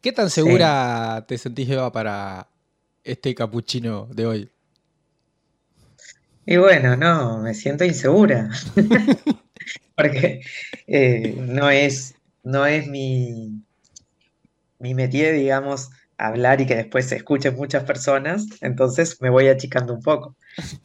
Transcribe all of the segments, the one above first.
¿Qué tan segura te sentís, Eva, para este capuchino de hoy? Y bueno, no, me siento insegura. Porque eh, no es, no es mi, mi métier, digamos, hablar y que después se escuchen muchas personas, entonces me voy achicando un poco.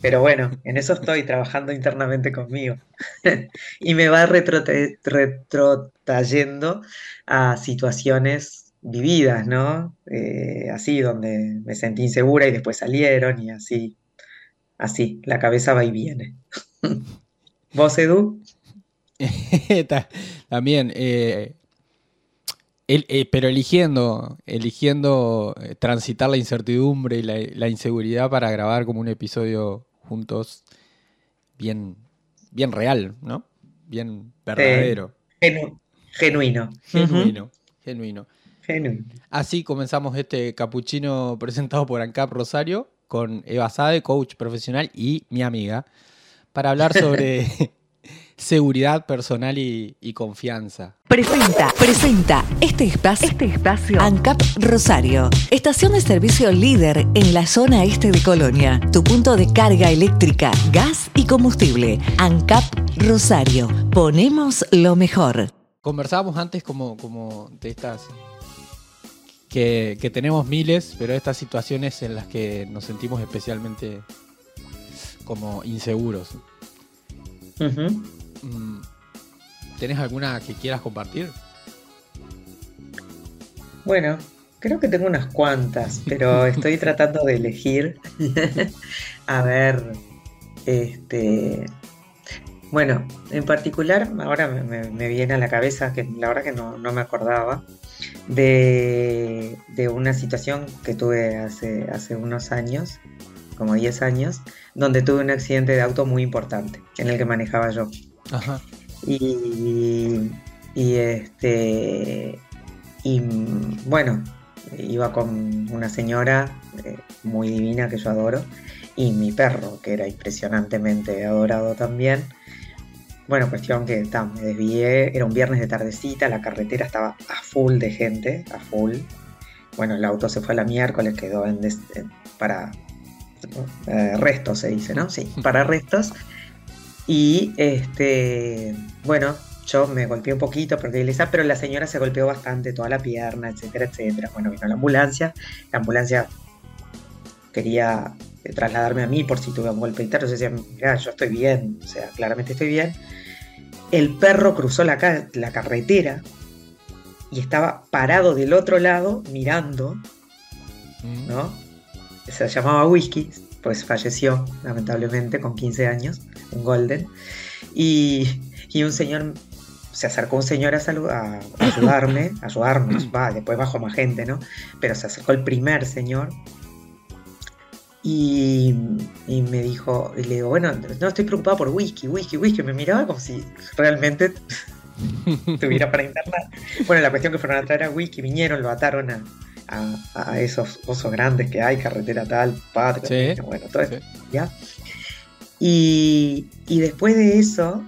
Pero bueno, en eso estoy trabajando internamente conmigo. y me va retrotrayendo a situaciones vividas, ¿no? Eh, así, donde me sentí insegura y después salieron y así, así, la cabeza va y viene. ¿Vos, Edu? También, eh, eh, pero eligiendo, eligiendo eh, transitar la incertidumbre y la, inseguridad para grabar como un episodio juntos bien, bien real, ¿no? Bien verdadero. genuino. Genuino, genuino. Así comenzamos este capuchino presentado por ANCAP Rosario con Eva Sade, coach profesional y mi amiga, para hablar sobre seguridad personal y, confianza. Presenta, presenta este espacio, este espacio ANCAP Rosario, estación de servicio líder en la zona este de Colonia, tu punto de carga eléctrica, gas y combustible. ANCAP Rosario, ponemos lo mejor. Conversábamos antes como, como de estas que, tenemos miles, pero estas situaciones en las que nos sentimos especialmente como inseguros. Mm, ¿Tenés alguna que quieras compartir? Bueno, creo que tengo unas cuantas, pero estoy tratando de elegir. a ver, este. Bueno, en particular, ahora me, viene a la cabeza, que la verdad que no, me acordaba, de, una situación que tuve hace, hace unos años, como 10 años, donde tuve un accidente de auto muy importante, en el que manejaba yo. Ajá. Y, y este y bueno, iba con una señora eh, muy divina que yo adoro y mi perro que era impresionantemente adorado también. Bueno, cuestión que me desvié, era un viernes de tardecita, la carretera estaba a full de gente, a full. Bueno, el auto se fue a la miércoles, quedó en para eh, restos, se dice, ¿no? Sí, para restos. Y este, bueno, yo me golpeé un poquito, pero la señora se golpeó bastante, toda la pierna, etcétera, etcétera. Bueno, vino la ambulancia, la ambulancia quería trasladarme a mí por si tuve un golpe interno. Yo decía, mira, yo estoy bien, o sea, claramente estoy bien. El perro cruzó la, la carretera y estaba parado del otro lado mirando, mm. ¿no? Se llamaba Whisky, pues falleció lamentablemente con 15 años, un golden, y, un señor, se acercó un señor a, a, ayudarme, a ayudarnos, va, después bajó más gente, ¿no? Pero se acercó el primer señor y, me dijo, y le digo, bueno, no estoy preocupado por whisky, whisky, whisky, me miraba como si realmente tuviera para internar. Bueno, la cuestión que fueron a traer a whisky, vinieron, lo ataron a, a, esos osos grandes que hay, carretera tal, patria, bueno, todo eso, ¿ya? Y, después de eso,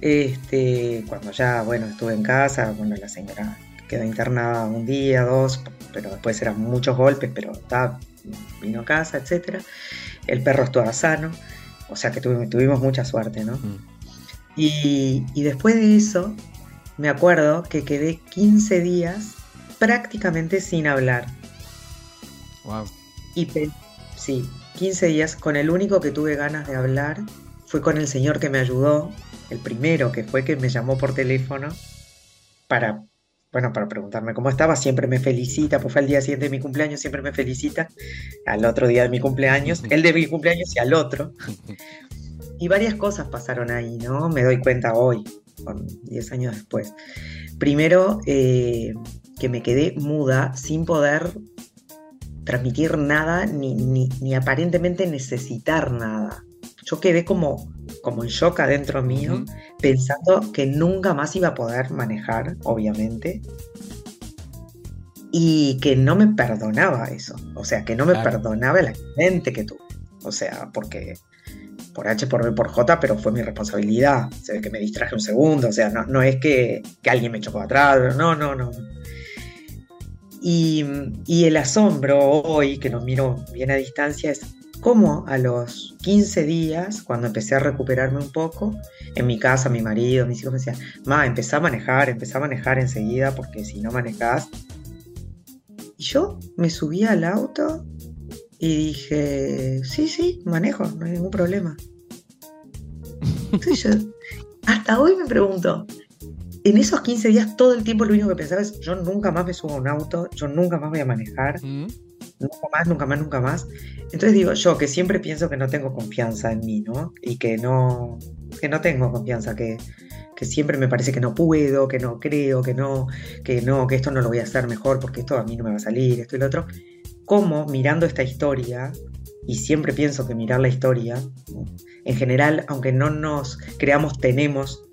este, cuando ya, bueno, estuve en casa, bueno, la señora quedó internada un día, dos, pero después eran muchos golpes, pero está, vino a casa, etcétera. El perro estaba sano, o sea que tuvimos, mucha suerte, ¿no? Mm. Y, y después de eso, me acuerdo que quedé 15 días prácticamente sin hablar. Wow. Y sí, 15 días con el único que tuve ganas de hablar fue con el señor que me ayudó, el primero que fue que me llamó por teléfono para, bueno, para preguntarme cómo estaba, siempre me felicita, pues fue el día siguiente de mi cumpleaños, siempre me felicita, al otro día de mi cumpleaños, el de mi cumpleaños y al otro. Y varias cosas pasaron ahí, ¿no? Me doy cuenta hoy, con 10 años después. Primero, eh, que me quedé muda sin poder transmitir nada ni, ni, aparentemente necesitar nada. Yo quedé como, como en shock adentro mío, pensando que nunca más iba a poder manejar, obviamente, y que no me perdonaba eso. O sea, que no me perdonaba el accidente que tuve. O sea, porque por H, por B, por J, pero fue mi responsabilidad. Se ve que me distraje un segundo. O sea, no, no es que, que alguien me chocó atrás. No, no, no. Y, y el asombro hoy, que lo miro bien a distancia, es cómo a los 15 días, cuando empecé a recuperarme un poco, en mi casa, mi marido, mis hijos me decían, ma, empezá a manejar, empezá a manejar enseguida, porque si no manejás. Y yo me subí al auto y dije, sí, sí, manejo, no hay ningún problema. Entonces yo, hasta hoy me pregunto, en esos 15 días todo el tiempo lo único que pensaba es, yo nunca más me subo a un auto, yo nunca más voy a manejar, mm. Nunca más, nunca más, nunca más. Entonces digo, yo que siempre pienso que no tengo confianza en mí, ¿no? Y que no, que no tengo confianza, que, que siempre me parece que no puedo, que no creo, que no, que no, que esto no lo voy a hacer mejor porque esto a mí no me va a salir, esto y lo otro. Como mirando esta historia, y siempre pienso que mirar la historia, en general, aunque no nos creamos, tenemos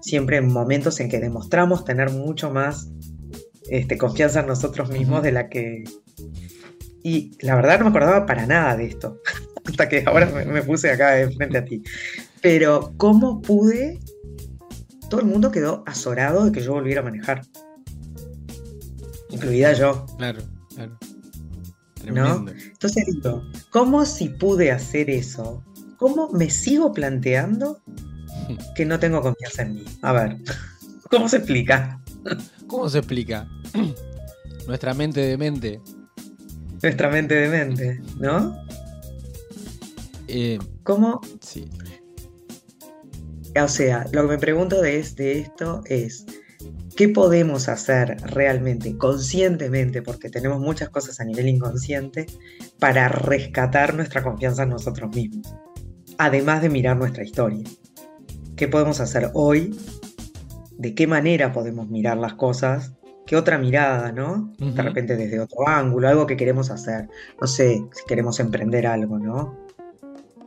siempre momentos en que demostramos tener mucho más este, confianza en nosotros mismos de la que... Y la verdad no me acordaba para nada de esto, hasta que ahora me, puse acá frente a ti. Pero ¿cómo pude? Todo el mundo quedó azorado de que yo volviera a manejar. Incluida yo. Claro, claro. ¿No? Entonces digo, ¿cómo si pude hacer eso? ¿Cómo me sigo planteando que no tengo confianza en mí. A ver, ¿cómo se explica? ¿Cómo se explica? Nuestra mente de mente. Nuestra mente de mente, ¿no? Eh, ¿Cómo? Sí. O sea, lo que me pregunto de, de esto es, ¿qué podemos hacer realmente, conscientemente, porque tenemos muchas cosas a nivel inconsciente, para rescatar nuestra confianza en nosotros mismos? Además de mirar nuestra historia qué podemos hacer hoy, de qué manera podemos mirar las cosas, qué otra mirada, ¿no? De repente desde otro ángulo, algo que queremos hacer, no sé, si queremos emprender algo, ¿no?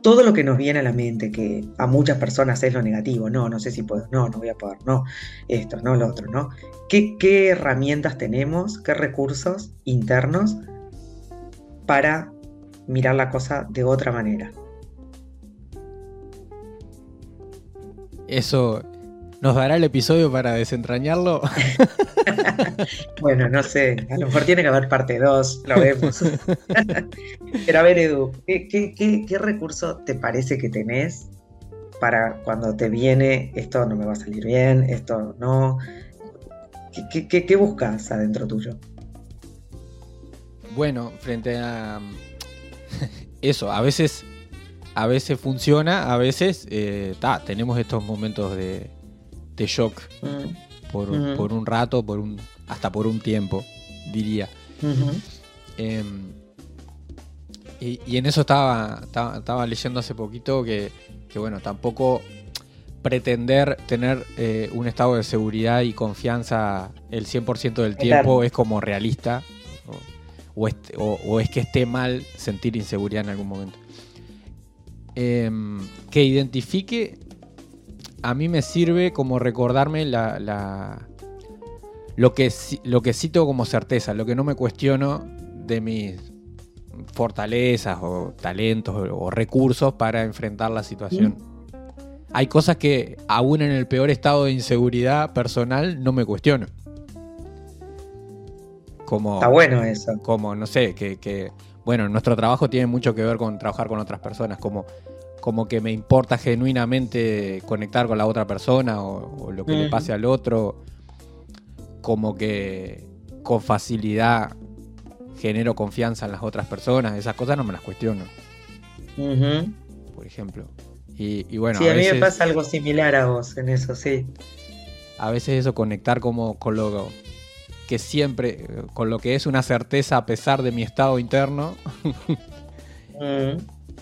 Todo lo que nos viene a la mente, que a muchas personas es lo negativo, no, no sé si puedo, no, no voy a poder, no, esto, no, lo otro, ¿no? ¿Qué, qué herramientas tenemos, qué recursos internos para mirar la cosa de otra manera? ¿Eso nos dará el episodio para desentrañarlo? bueno, no sé, a lo mejor tiene que haber parte 2, lo vemos. Pero a ver, Edu, ¿qué, recurso te parece que tenés para cuando te viene esto no me va a salir bien, esto no? ¿Qué, qué buscas adentro tuyo? Bueno, frente a eso, a veces a veces funciona, a veces eh, tenemos estos momentos de, shock mm. por, un rato, por un, hasta por un tiempo, diría. Em, y, en eso estaba, estaba, leyendo hace poquito que, bueno, tampoco pretender tener eh, un estado de seguridad y confianza el 100% del tiempo es como realista o, o, es que esté mal sentir inseguridad en algún momento. Em, que identifique, a mí me sirve como recordarme la, lo, que, lo que tengo como certeza, lo que no me cuestiono de mis fortalezas o talentos o recursos para enfrentar la situación. Hay cosas que aún en el peor estado de inseguridad personal no me cuestiono. Como, Está bueno eso. Como, no sé, que bueno, nuestro trabajo tiene mucho que ver con trabajar con otras personas, como, como que me importa genuinamente conectar con la otra persona o, lo que le pase al otro, como que con facilidad genero confianza en las otras personas, esas cosas no me las cuestiono. Por ejemplo. Y, bueno, sí, a, mí me pasa algo similar a vos en eso, sí. A veces eso, conectar como con lo, que siempre, con lo que es una certeza a pesar de mi estado interno.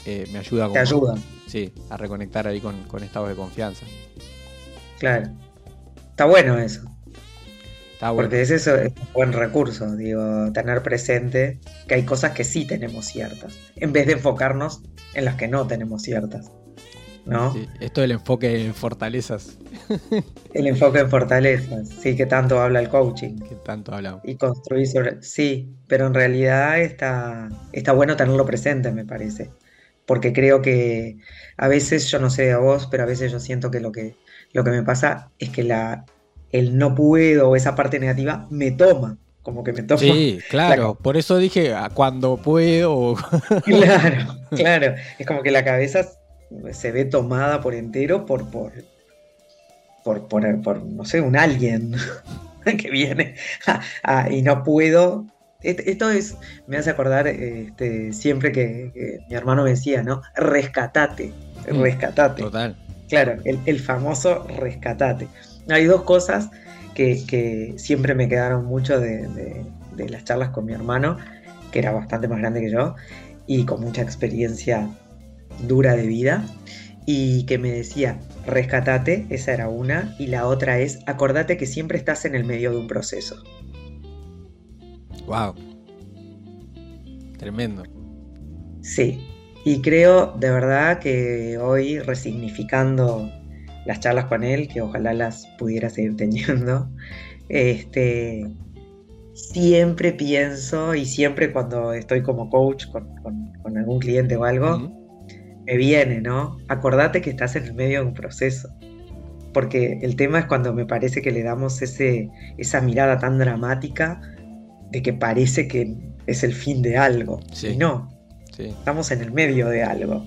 Eh, me ayuda, Te ayuda. Sí, a reconectar ahí con, estados de confianza. Claro. Está bueno eso. Está bueno. Porque es eso, es un buen recurso, digo, tener presente que hay cosas que sí tenemos ciertas, en vez de enfocarnos en las que no tenemos ciertas. ¿no? esto del enfoque en fortalezas. El enfoque en fortalezas, sí, que tanto habla el coaching. Que tanto habla. Y construir sobre. Sí, pero en realidad está, está bueno tenerlo presente, me parece. Porque creo que a veces, yo no sé a vos, pero a veces yo siento que lo que, lo que me pasa es que la, el no puedo o esa parte negativa me toma. como que me tomo. Sí, claro, por eso dije cuando puedo. claro, claro. Es como que la cabeza se ve tomada por entero por, por, por, por, no sé, un alguien que viene y no puedo. Esto es, me hace acordar este, siempre que, mi hermano me decía, ¿no? Rescatate, mm, rescatate. Total. Claro, el, famoso rescatate. Hay dos cosas que, siempre me quedaron mucho de, las charlas con mi hermano, que era bastante más grande que yo y con mucha experiencia dura de vida, y que me decía, rescatate, esa era una, y la otra es, acordate que siempre estás en el medio de un proceso. Wow. Tremendo. Sí, y creo de verdad que hoy resignificando las charlas con él, que ojalá las pudiera seguir teniendo, este, siempre pienso y siempre cuando estoy como coach con, algún cliente o algo, me viene, ¿no? Acordate que estás en el medio de un proceso. Porque el tema es cuando me parece que le damos ese, esa mirada tan dramática de que parece que es el fin de algo. Y no, estamos en el medio de algo.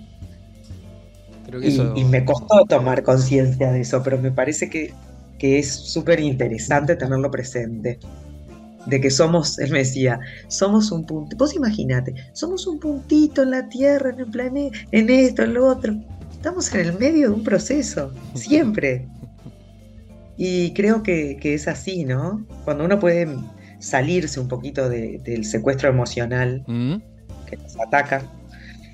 y, me costó tomar conciencia de eso, pero me parece que, que es súper interesante tenerlo presente de que somos, él me decía, somos un punto, vos imagínate, somos un puntito en la Tierra, en el planeta, en esto, en lo otro. Estamos en el medio de un proceso, siempre. Y creo que, es así, ¿no? Cuando uno puede salirse un poquito del secuestro emocional mm. que nos ataca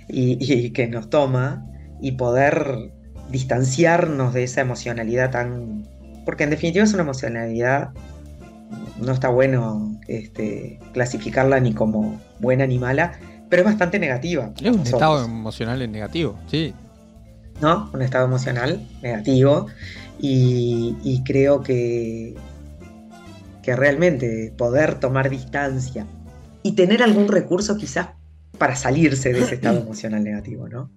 y, que nos toma y poder distanciarnos de esa emocionalidad tan... Porque en definitiva es una emocionalidad no está bueno este, clasificarla ni como buena ni mala, pero es bastante negativa. Es un estado emocional negativo, sí. ¿No? Un estado emocional negativo. Y, creo que, que realmente poder tomar distancia y tener algún recurso quizás para salirse de ese estado emocional negativo, ¿no?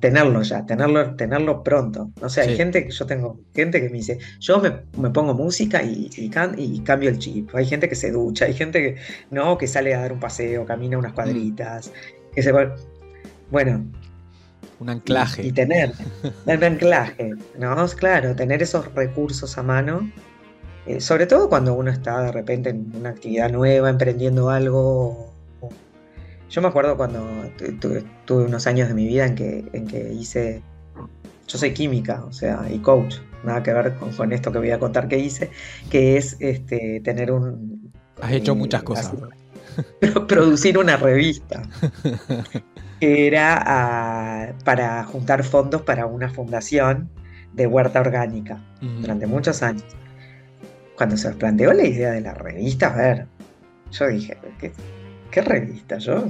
tenerlo ya, tenerlo, tenerlo pronto. O sea, hay gente que yo tengo, gente que me dice, yo me, pongo música y, y, cambio el chip. Hay gente que se ducha, hay gente que no, que sale a dar un paseo, camina unas cuadritas, que se bueno. Un anclaje. Y, tener el anclaje, ¿no? Claro, tener esos recursos a mano. Eh, sobre todo cuando uno está de repente en una actividad nueva, emprendiendo algo yo me acuerdo cuando tuve, unos años de mi vida en que, en que hice. Yo soy química, o sea, y coach, nada que ver con, esto que voy a contar que hice, que es este, tener un. Has hecho muchas cosas. producir una revista. que era ah, para juntar fondos para una fundación de huerta orgánica durante muchos años. Cuando se planteó la idea de la revista, a ver, yo dije, ¿qué, ¿Qué revista? Yo,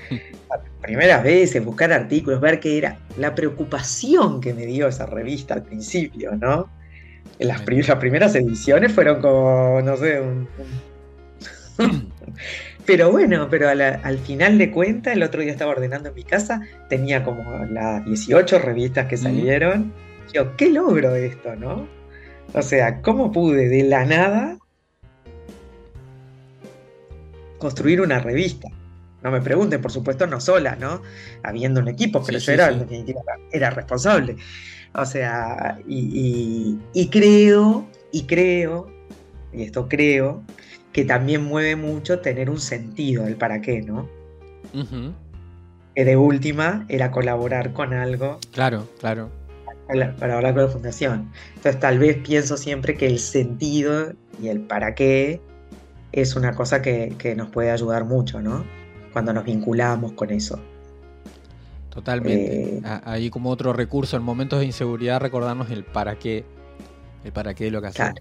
primeras veces, buscar artículos, ver qué era la preocupación que me dio esa revista al principio, ¿no? Las, primeras ediciones fueron como, no sé, pero bueno, pero al final de cuentas, el otro día estaba ordenando en mi casa, tenía como las 18 revistas que salieron. Yo, ¿qué logro esto, no? O sea, ¿cómo pude de la nada construir una revista. No me pregunten, por supuesto, no sola, ¿no? Habiendo un equipo, pero yo era, era responsable. O sea, y, creo, y creo, y esto creo, que también mueve mucho tener un sentido, el para qué, ¿no? Que de última era colaborar con algo. Claro, claro. Para hablar con la fundación. Entonces, tal vez pienso siempre que el sentido y el para qué es una cosa que, nos puede ayudar mucho, ¿no? Cuando nos vinculamos con eso. Totalmente. Eh, Ahí como otro recurso en momentos de inseguridad recordarnos el para qué, el para qué de lo que hacemos.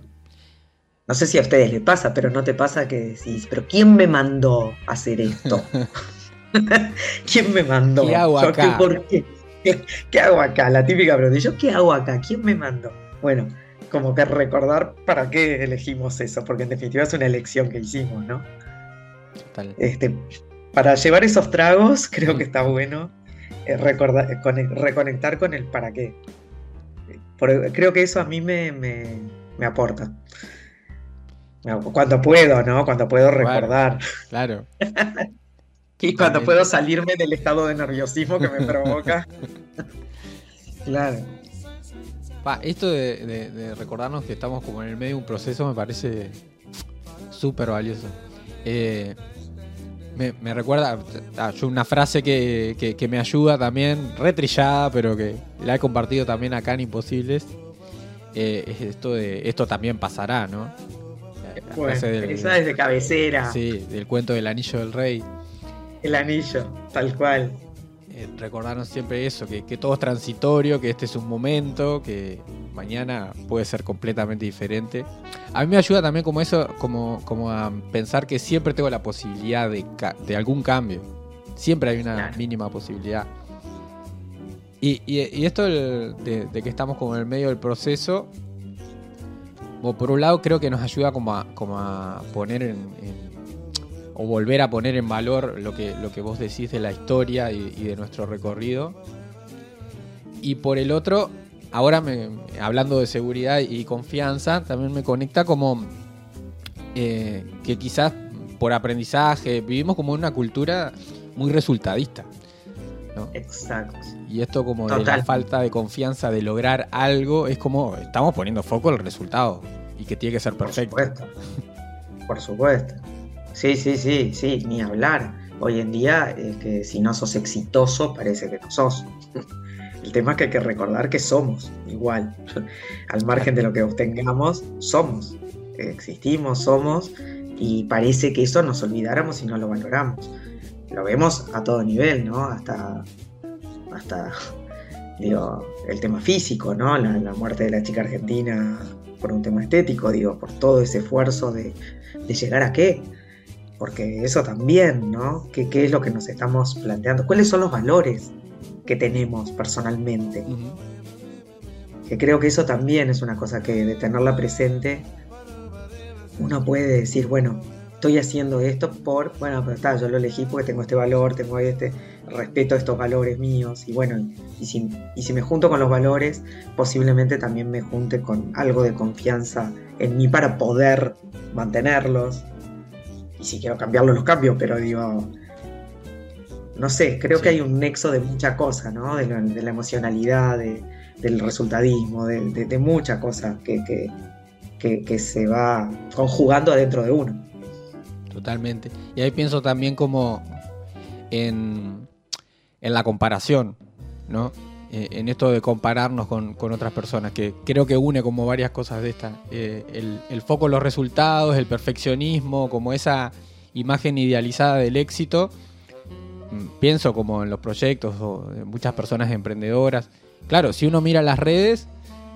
No sé si a ustedes les pasa, pero no te pasa que decís, pero ¿quién me mandó a hacer esto? ¿Quién me mandó? ¿Qué hago acá? qué? ¿Qué, hago acá? La típica pregunta. ¿Yo qué hago acá? ¿Quién me mandó? Bueno, como que recordar para qué elegimos eso, porque en definitiva es una elección que hicimos, ¿no? Este, para llevar esos tragos, creo que está bueno eh, recordar, eh, reconectar con el para qué. creo que eso a mí me, aporta. Cuando puedo, ¿no? Cuando puedo recordar. Claro. y cuando puedo salirme del estado de nerviosismo que me provoca. claro. esto de, recordarnos que estamos como en el medio de un proceso me parece súper valioso. Eh, me, recuerda ah, una frase que, me ayuda también, retrillada, pero que la he compartido también acá en Imposibles. Eh, es esto de esto también pasará, ¿no? esa es de cabecera. Sí, del cuento del anillo del rey. El anillo, tal cual. Eh, recordarnos siempre eso, que, todo es transitorio, que este es un momento, que mañana puede ser completamente diferente. A mí me ayuda también como eso, como, como a pensar que siempre tengo la posibilidad de, algún cambio. Siempre hay una mínima posibilidad. Y, esto de, que estamos como en el medio del proceso, por un lado creo que nos ayuda como a, como a poner en, o volver a poner en valor lo que, lo que vos decís de la historia y, de nuestro recorrido. Y por el otro, ahora me, hablando de seguridad y confianza, también me conecta como eh, que quizás por aprendizaje vivimos como una cultura muy resultadista. Exacto. Y esto como de la falta de confianza de lograr algo, es como estamos poniendo foco en el resultado y que tiene que ser perfecto. Por supuesto. Por supuesto. Sí, sí, sí, sí, ni hablar. Hoy en día es que si no sos exitoso parece que no sos. El tema es que hay que recordar que somos igual. Al margen de lo que obtengamos, somos. Existimos, somos y parece que eso nos olvidáramos y no lo valoramos lo vemos a todo nivel, ¿no? Hasta, hasta digo, el tema físico, ¿no? La, muerte de la chica argentina por un tema estético, digo, por todo ese esfuerzo de, llegar a qué. Porque eso también, ¿no? ¿Qué, es lo que nos estamos planteando? ¿Cuáles son los valores que tenemos personalmente? Que creo que eso también es una cosa que de tenerla presente, uno puede decir, bueno, estoy haciendo esto por, bueno, pero está, yo lo elegí porque tengo este valor, tengo este, respeto estos valores míos y bueno, y si, y si me junto con los valores, posiblemente también me junte con algo de confianza en mí para poder mantenerlos. Y si quiero cambiarlos, los cambio, pero digo, no sé, creo que hay un nexo de mucha cosa, ¿no? De la, emocionalidad, del resultadismo, de, de, mucha cosa que, que, que se va conjugando adentro de uno. Totalmente. Y ahí pienso también como en, la comparación, ¿no? Eh, en esto de compararnos con, otras personas, que creo que une como varias cosas de estas. Eh, el, foco en los resultados, el perfeccionismo, como esa imagen idealizada del éxito. Mm, pienso como en los proyectos o en muchas personas emprendedoras. Claro, si uno mira las redes,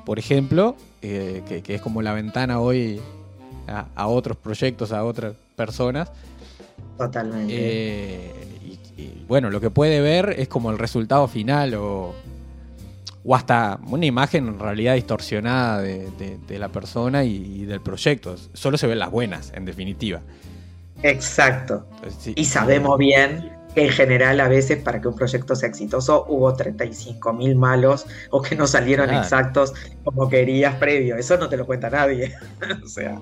por ejemplo, eh, que, es como la ventana hoy a, otros proyectos, a otras personas. Totalmente. Eh, y, bueno, lo que puede ver es como el resultado final o, o hasta una imagen en realidad distorsionada de, la persona y, del proyecto. Solo se ven las buenas, en definitiva. Exacto. Y sabemos bien que en general a veces para que un proyecto sea exitoso hubo 35 mil malos o que no salieron exactos como querías previo. Eso no te lo cuenta nadie. o sea,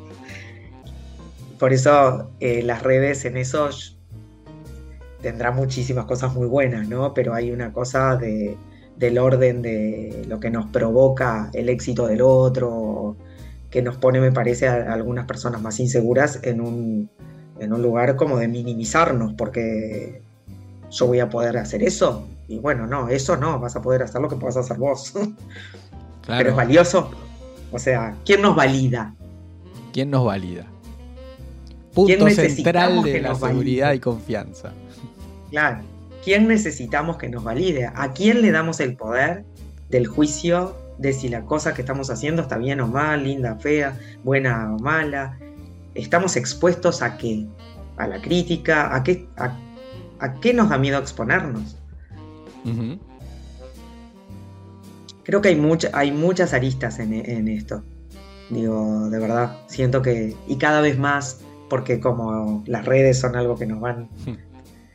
por eso eh, las redes en eso tendrán muchísimas cosas muy buenas, ¿no? Pero hay una cosa de, del orden de lo que nos provoca el éxito del otro, que nos pone, me parece, a, algunas personas más inseguras en un, en un lugar como de minimizarnos, porque yo voy a poder hacer eso. Y bueno, no, eso no, vas a poder hacer lo que puedas hacer vos. Pero es valioso. O sea, ¿quién nos valida? ¿Quién nos valida? punto central de la seguridad y confianza. Claro. ¿Quién necesitamos que nos valide? ¿A quién le damos el poder del juicio de si la cosa que estamos haciendo está bien o mal, linda, fea, buena o mala? ¿Estamos expuestos a qué? ¿A la crítica? ¿A qué, a, qué nos da miedo exponernos? Creo que hay, hay muchas aristas en, en esto. Digo, de verdad, siento que, y cada vez más porque como las redes son algo que nos van.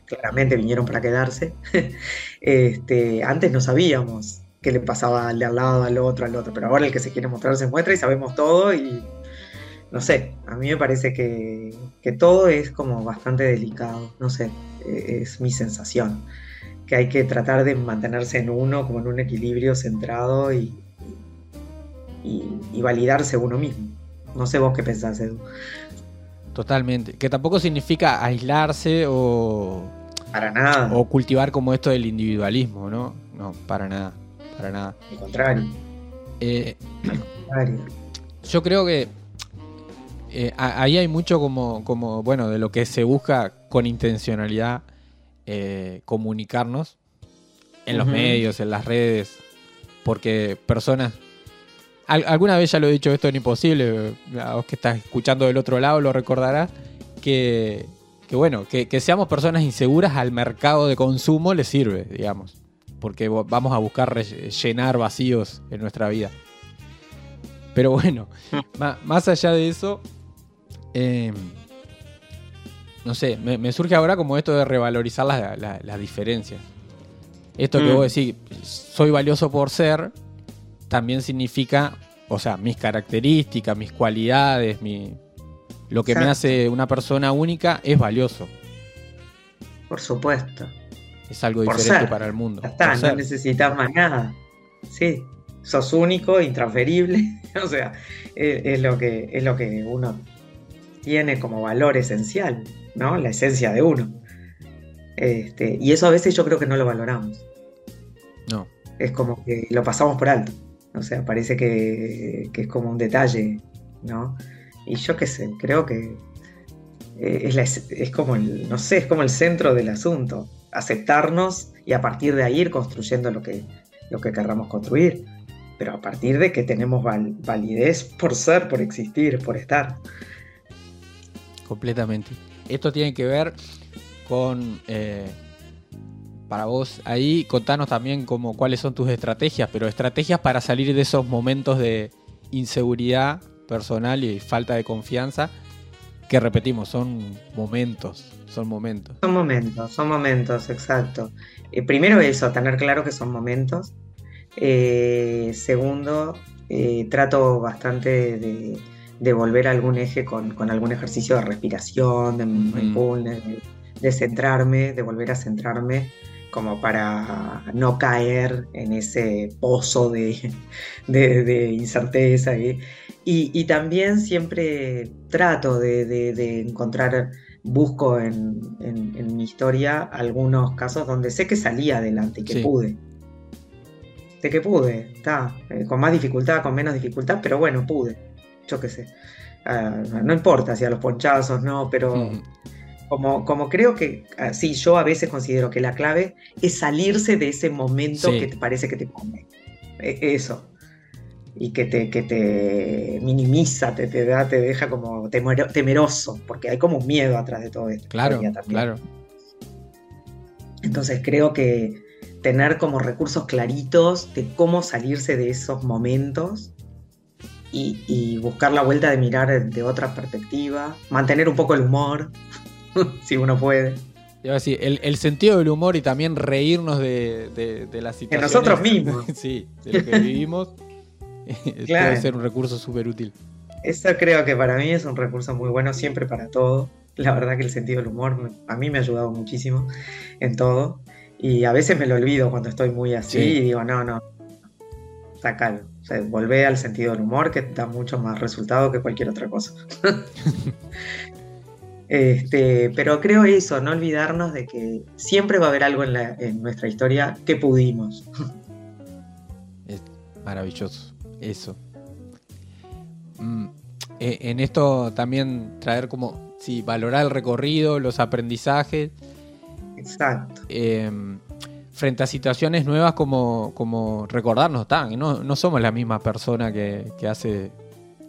Claramente vinieron para quedarse, este, antes no sabíamos qué le pasaba al de al lado, al otro, al otro, pero ahora el que se quiere mostrar se muestra y sabemos todo y no sé, a mí me parece que, todo es como bastante delicado, no sé, e, es mi sensación, que hay que tratar de mantenerse en uno, como en un equilibrio centrado y, y, validarse uno mismo. No sé vos qué pensás, Edu. Totalmente, que tampoco significa aislarse o... Para nada. O cultivar como esto del individualismo, ¿no? No, para nada, para nada. Al contrario. Eh, Al contrario. Yo creo que eh, ahí hay mucho como, como, bueno, de lo que se busca con intencionalidad eh, comunicarnos en los medios, en las redes, porque personas... alguna vez ya lo he dicho esto en Imposible, a vos que estás escuchando del otro lado lo recordarás, que, que bueno, que, que, seamos personas inseguras al mercado de consumo le sirve, digamos, porque vamos a buscar llenar vacíos en nuestra vida. Pero bueno, más allá de eso, eh, no sé, me, surge ahora como esto de revalorizar las diferencias. Esto que mm. vos decís, soy valioso por ser, también significa, o sea, mis características, mis cualidades, mi, lo que me hace una persona única es valioso. Por supuesto. Es algo diferente para el mundo. Ya está, no necesitas más nada. Sí, sos único, intransferible. o sea, es, lo que, es lo que uno tiene como valor esencial, ¿no? La esencia de uno. Este, y eso a veces yo creo que no lo valoramos. No. Es como que lo pasamos por alto. O sea, parece que, es como un detalle, ¿no? Y yo qué sé, creo que eh, es, como el, no sé, es como el centro del asunto. Aceptarnos y a partir de ahí ir construyendo lo que, lo que querramos construir. Pero a partir de que tenemos validez por ser, por existir, por estar completamente. Esto tiene que ver con, eh, para vos ahí, contanos también como, cuáles son tus estrategias, pero estrategias para salir de esos momentos de inseguridad personal y falta de confianza, que repetimos, son momentos, son momentos. Son momentos, son momentos, exacto. Eh, primero eso, tener claro que son momentos. Eh, segundo, trato bastante de de volver a algún eje con, algún ejercicio de respiración, de de, centrarme, de volver a centrarme como para no caer en ese pozo de, de, incerteza. Y, también siempre trato de, encontrar, busco en, mi historia algunos casos donde sé que salí adelante y que pude. De que pude, está, eh, con más dificultad, con menos dificultad, pero bueno, pude yo qué sé. Ah, no importa si a los ponchazos, no, pero como, como creo que, ah, sí, yo a veces considero que la clave es salirse de ese momento que te parece que te pone. E, eso. Y que te, que te minimiza, te, te, da, te deja como temeroso, porque hay como un miedo atrás de todo esto. Claro, claro. Entonces creo que tener como recursos claritos de cómo salirse de esos momentos y, buscar la vuelta de mirar de otra perspectiva, mantener un poco el humor, si uno puede. el, el, sentido del humor y también reírnos de, de, la situación. De nosotros mismos. sí, de lo que vivimos. Puede ser un recurso súper útil. Eso creo que para mí es un recurso muy bueno siempre para todo. La verdad que el sentido del humor a mí me ha ayudado muchísimo en todo. Y a veces me lo olvido cuando estoy muy así y digo, no, no, sacalo. O sea, volvé al sentido del humor que da mucho más resultado que cualquier otra cosa. Este, pero creo eso, no olvidarnos de que siempre va a haber algo en, nuestra historia que pudimos. Es maravilloso, eso. Mm, e, en esto también traer como, sí, valorar el recorrido, los aprendizajes. Exacto. Em, frente a situaciones nuevas como, como recordarnos, tan, no, no somos la misma persona que, hace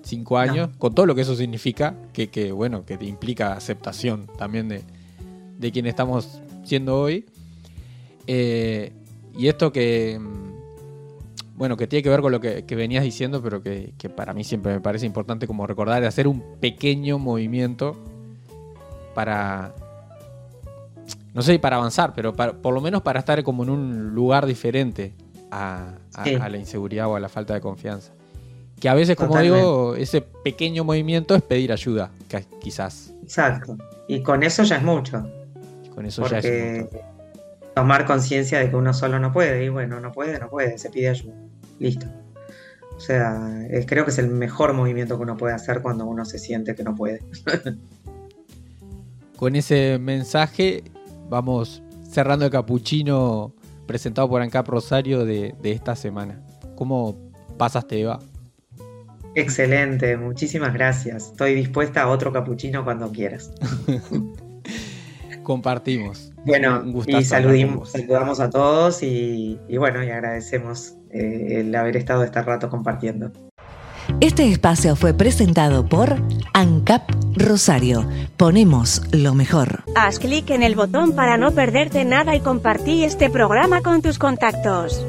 cinco años, con todo lo que eso significa, que, que, bueno, que te implica aceptación también de, de quien estamos siendo hoy. Eh, y esto que, mm, bueno, que tiene que ver con lo que, que venías diciendo, pero que, que, para mí siempre me parece importante como recordar de hacer un pequeño movimiento para, no sé para avanzar, pero por lo menos para estar como en un lugar diferente a, la inseguridad o a la falta de confianza. Que a veces, como digo, ese pequeño movimiento es pedir ayuda, quizás. Exacto. Y con eso ya es mucho. Con eso ya es mucho. Tomar conciencia de que uno solo no puede. Y bueno, no puede, no puede, se pide ayuda. Listo. O sea, creo que es el mejor movimiento que uno puede hacer cuando uno se siente que no puede. con ese mensaje vamos cerrando el capuchino presentado por ANCAP Rosario de, de esta semana. ¿Cómo pasaste, Eva? Excelente, muchísimas gracias. Estoy dispuesta a otro capuchino cuando quieras. Compartimos. Bueno, y saludimos, saludamos a todos y, bueno, y agradecemos eh, el haber estado este rato compartiendo. Este espacio fue presentado por ANCAP Rosario. Ponemos lo mejor. Haz clic en el botón para no perderte nada y compartí este programa con tus contactos.